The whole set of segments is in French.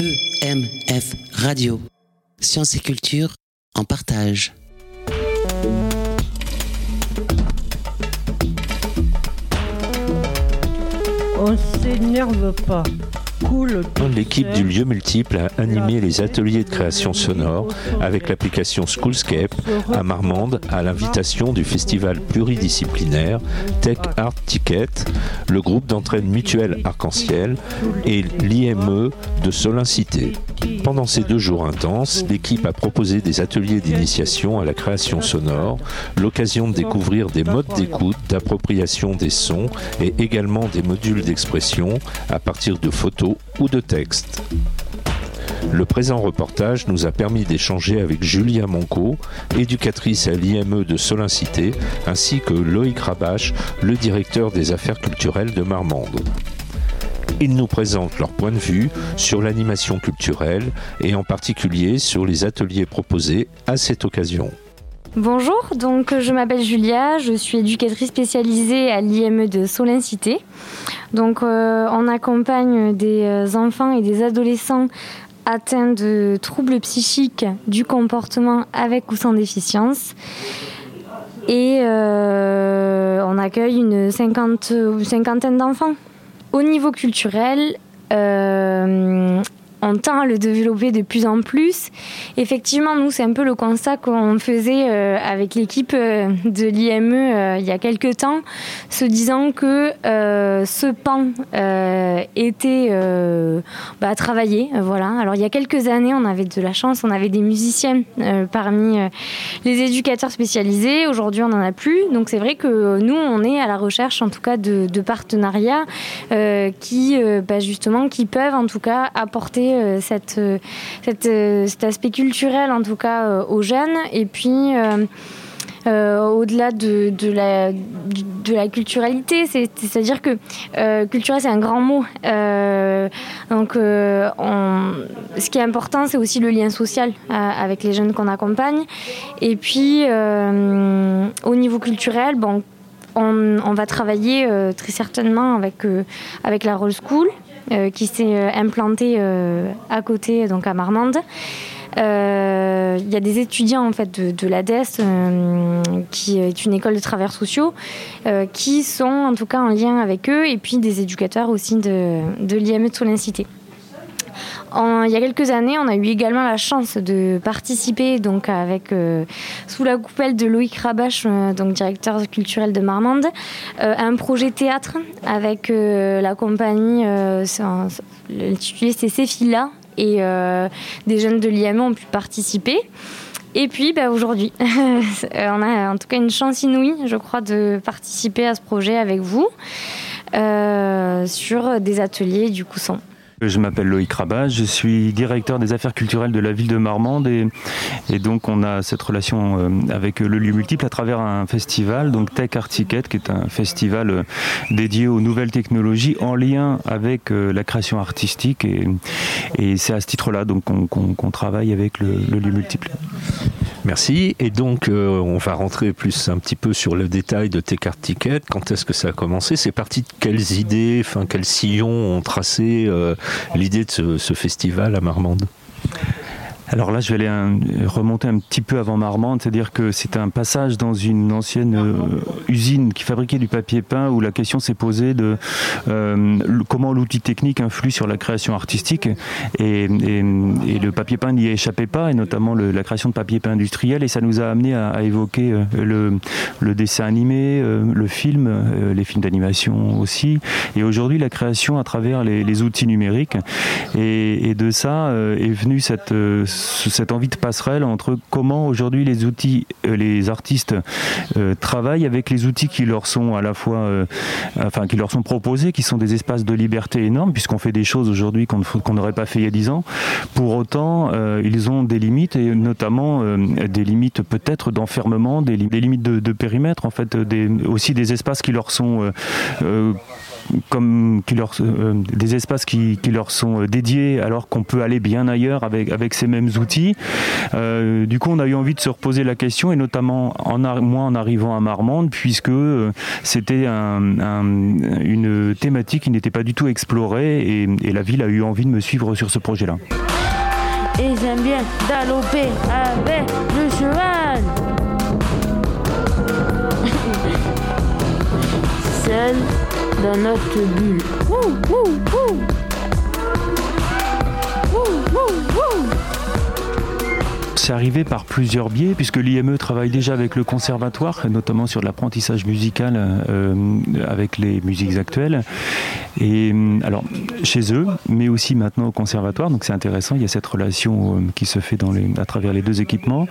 EMF Radio. Sciences et culture en partage. On s'énerve pas. L'équipe du lieu multiple a animé les ateliers de création sonore avec l'application Schoolscape à Marmande à l'invitation du festival pluridisciplinaire Tech Art Ticket, le groupe d'entraide mutuelle Arc-en-Ciel et l'IME de Solincité. Pendant ces deux jours intenses, l'équipe a proposé des ateliers d'initiation à la création sonore, l'occasion de découvrir des modes d'écoute, d'appropriation des sons et également des modules d'expression à partir de photos ou de textes. Le présent reportage nous a permis d'échanger avec Julia Monco, éducatrice à l'IME de Solincité, ainsi que Loïc Rabache, le directeur des affaires culturelles de Marmande. Ils nous présentent leur point de vue sur l'animation culturelle et en particulier sur les ateliers proposés à cette occasion. Bonjour, donc je m'appelle Julia, je suis éducatrice spécialisée à l'IME de Solincité. Donc euh, on accompagne des euh, enfants et des adolescents atteints de troubles psychiques du comportement avec ou sans déficience. Et euh, on accueille une cinquante, cinquantaine d'enfants. Au niveau culturel, on tend à le développer de plus en plus. Effectivement, nous, c'est un peu le constat qu'on faisait euh, avec l'équipe euh, de l'IME euh, il y a quelques temps, se disant que ce pan était bah, travaillé. voilà. Alors, il y a quelques années, on avait de la chance, on avait des musiciens parmi les éducateurs spécialisés. Aujourd'hui, on n'en a plus. Donc, c'est vrai que nous, on est à la recherche, en tout cas, de, de partenariats qui, bah, justement, qui peuvent, en tout cas, apporter euh, euh, euh, cet aspect culturel, en tout cas, aux jeunes. Et puis. au-delà de, la, de la culturalité. C'est-à-dire que culturel, c'est un grand mot. donc, ce qui est important, c'est aussi le lien social avec les jeunes qu'on accompagne. Et puis, au niveau culturel, bon, on, va travailler très certainement avec, avec la Roll School. Euh, qui s'est euh, implanté euh, à côté, donc à Marmande. Il y a des étudiants en fait de, de l'ADES, qui est une école de travailleurs sociaux, qui sont en tout cas en lien avec eux, et puis des éducateurs aussi de, de l'IME de Solincité il y a quelques années, on a eu également la chance de participer donc avec euh, sous la coupelle de Loïc Rabache, euh, donc directeur culturel de Marmande, euh, à un projet théâtre avec la compagnie. L'intitulé c'est Céphila et des jeunes de l'IME ont pu participer. Et puis bah, aujourd'hui, on a en tout cas une chance inouïe, je crois, de participer à ce projet avec vous sur des ateliers du coup je m'appelle Loïc Rabat, je suis directeur des affaires culturelles de la ville de Marmande et, donc on a cette relation euh, avec le lieu multiple à travers un festival, donc Tech Art Ticket, qui est un festival euh, dédié aux nouvelles technologies en lien avec euh, la création artistique et, et c'est à ce titre-là donc qu'on travaille avec le, le lieu multiple. Merci. Et donc, on va rentrer plus un petit peu sur le détail de Tech Art Ticket. Quand est-ce que ça a commencé? C'est parti de quelles idées, enfin, quels sillons ont tracé l'idée de ce, festival à Marmande? Alors là, je vais aller remonter un petit peu avant Marmande, c'est-à-dire que c'est un passage dans une ancienne euh, usine qui fabriquait du papier peint où la question s'est posée de euh, comment l'outil technique influe sur la création artistique et, le papier peint n'y échappait pas et notamment la création de papier peint industriel et ça nous a amené à, évoquer euh, le, dessin animé, le film, les films d'animation aussi et aujourd'hui la création à travers les, outils numériques. Et, de ça est venue cette cette envie de passerelle entre comment aujourd'hui les outils, euh, les artistes euh, travaillent avec les outils qui leur sont à la fois, euh, enfin qui leur sont proposés, qui sont des espaces de liberté énormes, puisqu'on fait des choses aujourd'hui qu'on n'aurait pas fait il y a dix ans. Pour autant, ils ont des limites et notamment des limites peut-être d'enfermement, des, limites de, périmètre, en fait, aussi des espaces qui leur sont comme leur, des espaces qui, qui, leur sont dédiés alors qu'on peut aller bien ailleurs avec, avec ces mêmes outils. du coup, on a eu envie de se reposer la question et notamment en, moi en arrivant à Marmande puisque c'était un, une thématique qui n'était pas du tout explorée et, la ville a eu envie de me suivre sur ce projet-là et j'aime bien avec le cheval. Seul dans notre bulle. C'est arrivé par plusieurs biais, puisque l'IME travaille déjà avec le conservatoire, notamment sur l'apprentissage musical euh, avec les musiques actuelles. Et euh, alors, chez eux, mais aussi maintenant au conservatoire, donc c'est intéressant, il y a cette relation euh, qui se fait à travers les deux équipements.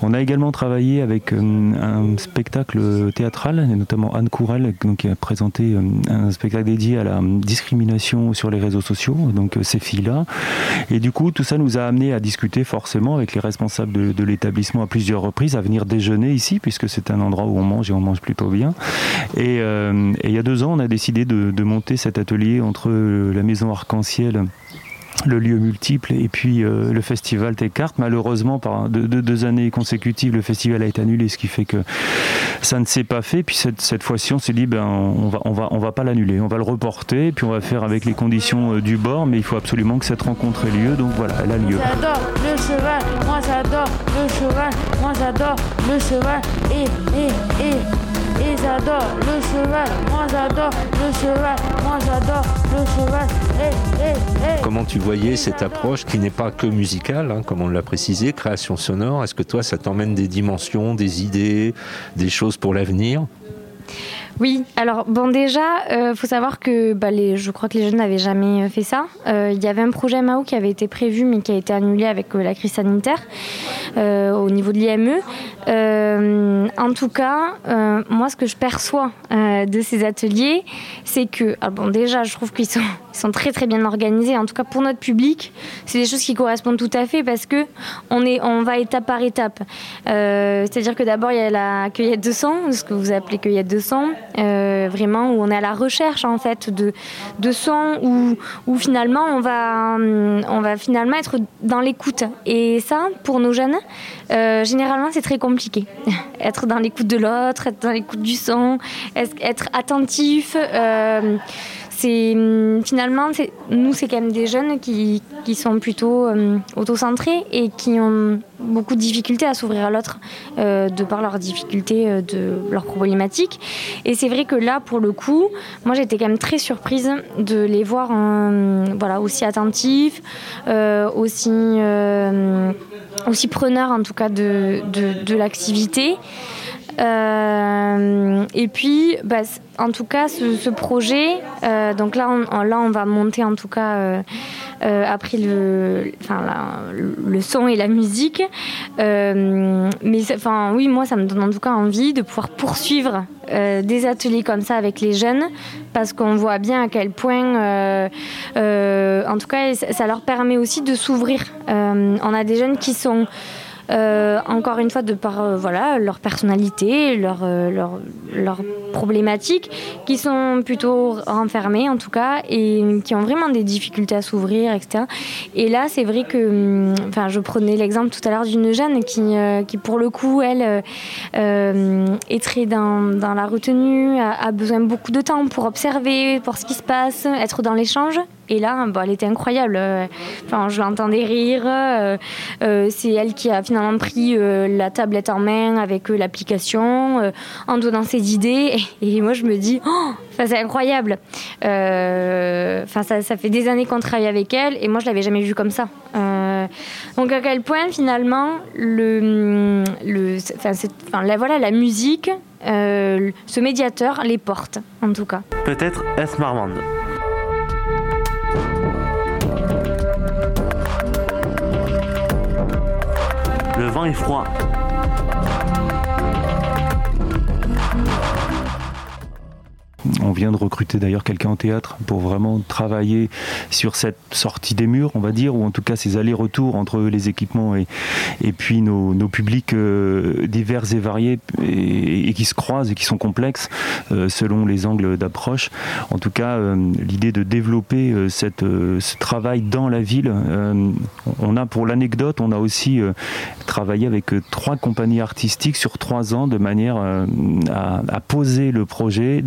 On a également travaillé avec un spectacle théâtral, notamment Anne Courel, qui a présenté un spectacle dédié à la discrimination sur les réseaux sociaux, donc ces filles-là. Et du coup, tout ça nous a amené à discuter forcément avec les responsables responsable de, l'établissement à plusieurs reprises à venir déjeuner ici, puisque c'est un endroit où on mange et on mange plutôt bien. Et, euh, il y a deux ans, on a décidé de, de monter cet atelier entre la maison Arc-en-Ciel le lieu multiple et puis euh, le festival Técart. Malheureusement, par deux, années consécutives, le festival a été annulé, ce qui fait que ça ne s'est pas fait. Puis cette, fois-ci, on s'est dit, ben, on va, va, pas l'annuler, on va le reporter, puis on va faire avec les conditions euh, du bord, mais il faut absolument que cette rencontre ait lieu. Donc voilà, elle a lieu. J'adore le cheval, moi j'adore le cheval, moi j'adore le cheval, et, et. Et j'adore le cheval, moi j'adore le cheval, moi j'adore le cheval. Comment tu voyais cette approche qui n'est pas que musicale, hein, comme on l'a précisé, création sonore? Est-ce que toi ça t'emmène des dimensions, des idées, des choses pour l'avenir? Oui, alors bon déjà, il euh, faut savoir que bah, les, je crois que les jeunes n'avaient jamais euh, fait ça. Euh, il y avait un projet Mao qui avait été prévu mais qui a été annulé avec la crise sanitaire au niveau de l'IME. en tout cas, moi ce que je perçois de ces ateliers, c'est que, ah, bon déjà je trouve qu'ils sont, sont très très bien organisés, en tout cas pour notre public, c'est des choses qui correspondent tout à fait parce que on, est, on va étape par étape. C'est-à-dire que d'abord il y a la cueillette de sang, ce que vous appelez cueillette de sang. Euh, vraiment où on est à la recherche en fait de, de sons où, où finalement on va, on va finalement être dans l'écoute. Et ça, pour nos jeunes, euh, généralement c'est très compliqué. être dans l'écoute de l'autre, être dans l'écoute du son, être attentif. Euh, c'est hum, finalement, nous, c'est quand même des jeunes qui, sont plutôt euh, autocentrés et qui ont beaucoup de difficultés à s'ouvrir à l'autre euh, de par leurs difficultés, euh, de leurs problématiques. Et c'est vrai que là, pour le coup, moi, j'étais quand même très surprise de les voir voilà, aussi attentifs, aussi, aussi preneurs en tout cas de, de l'activité. Euh, et puis, bah, en tout cas, ce, projet, euh, donc là on, là, on va monter en tout cas euh, après le, enfin, le son et la musique. mais enfin, oui, moi, ça me donne en tout cas envie de pouvoir poursuivre des ateliers comme ça avec les jeunes, parce qu'on voit bien à quel point, en tout cas, ça leur permet aussi de s'ouvrir. on a des jeunes qui sont euh, encore une fois, de par euh, voilà, leur personnalité, leur, euh, leur, leur, problématiques, qui sont plutôt renfermés en tout cas, et qui ont vraiment des difficultés à s'ouvrir, etc. Et là, c'est vrai que, hum, enfin, je prenais l'exemple tout à l'heure d'une jeune qui, qui, pour le coup, elle, est très dans, dans la retenue, a, a besoin beaucoup de temps pour observer, pour ce qui se passe, être dans l'échange. Et là, bah, elle était incroyable. Euh, enfin, je l'entendais rire. Euh, euh, c'est elle qui a finalement pris la tablette en main avec l'application, en donnant ses idées. Et, moi, je me dis, oh, c'est incroyable. Enfin, ça, ça, fait des années qu'on travaille avec elle, et moi, je l'avais jamais vue comme ça. donc, à quel point finalement, le, le, la, voilà, la musique, ce médiateur les porte, en tout cas. Peut-être est-ce Marmande Le vent est froid. On vient de recruter d'ailleurs quelqu'un en théâtre pour vraiment travailler sur cette sortie des murs, on va dire, ou en tout cas ces allers-retours entre les équipements et, puis nos, publics euh, divers et variés et, qui se croisent et qui sont complexes euh, selon les angles d'approche. En tout cas, l'idée de développer ce travail dans la ville, on a pour l'anecdote, on a aussi travaillé avec trois compagnies artistiques sur trois ans de manière à, à poser le projet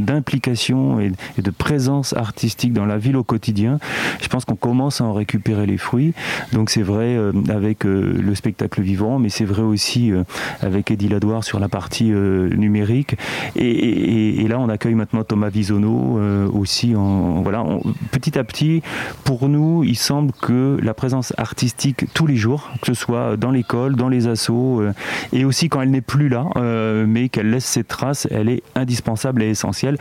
d'implication et, de présence artistique dans la ville au quotidien. Je pense qu'on commence à en récupérer les fruits. Donc c'est vrai euh, avec euh, le spectacle vivant, mais c'est vrai aussi euh, avec Eddie Ladoire sur la partie numérique. Et, là, on accueille maintenant Thomas Visono aussi. Voilà, petit à petit, pour nous, il semble que la présence artistique tous les jours, que ce soit dans l'école, dans les assos, et aussi quand elle n'est plus là, mais qu'elle laisse ses traces, elle est indispensable et essentielle essentiel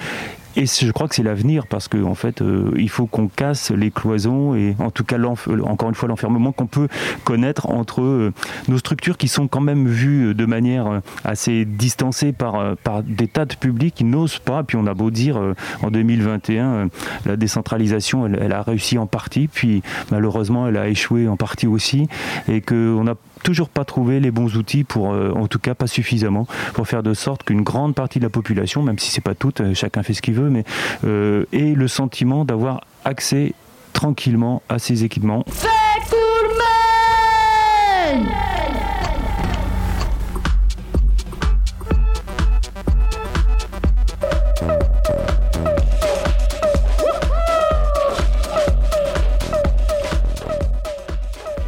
et je crois que c'est l'avenir parce qu'en en fait, euh, il faut qu'on casse les cloisons et en tout cas, euh, encore une fois, l'enfermement qu'on peut connaître entre euh, nos structures qui sont quand même vues de manière assez distancée par, des tas de publics qui n'osent pas. Puis on a beau dire en 2021, la décentralisation, elle, elle, a réussi en partie, puis malheureusement, elle a échoué en partie aussi, et qu'on a toujours pas trouvé les bons outils pour, en tout cas pas suffisamment, pour faire de sorte qu'une grande partie de la population, même si c'est pas toute, chacun fait ce qu'il veut, mais euh, ait le sentiment d'avoir accès tranquillement à ces équipements.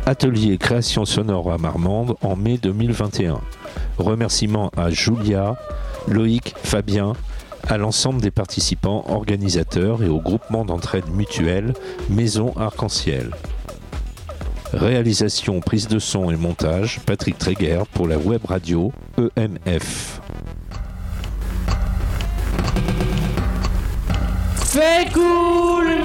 Atelier création sonore à Marmande en mai 2021. Remerciements à Julia, Loïc, Fabien, à l'ensemble des participants, organisateurs et au groupement d'entraide mutuelle Maison Arc-en-Ciel. Réalisation, prise de son et montage, Patrick Tréguer pour la web radio EMF. C'est cool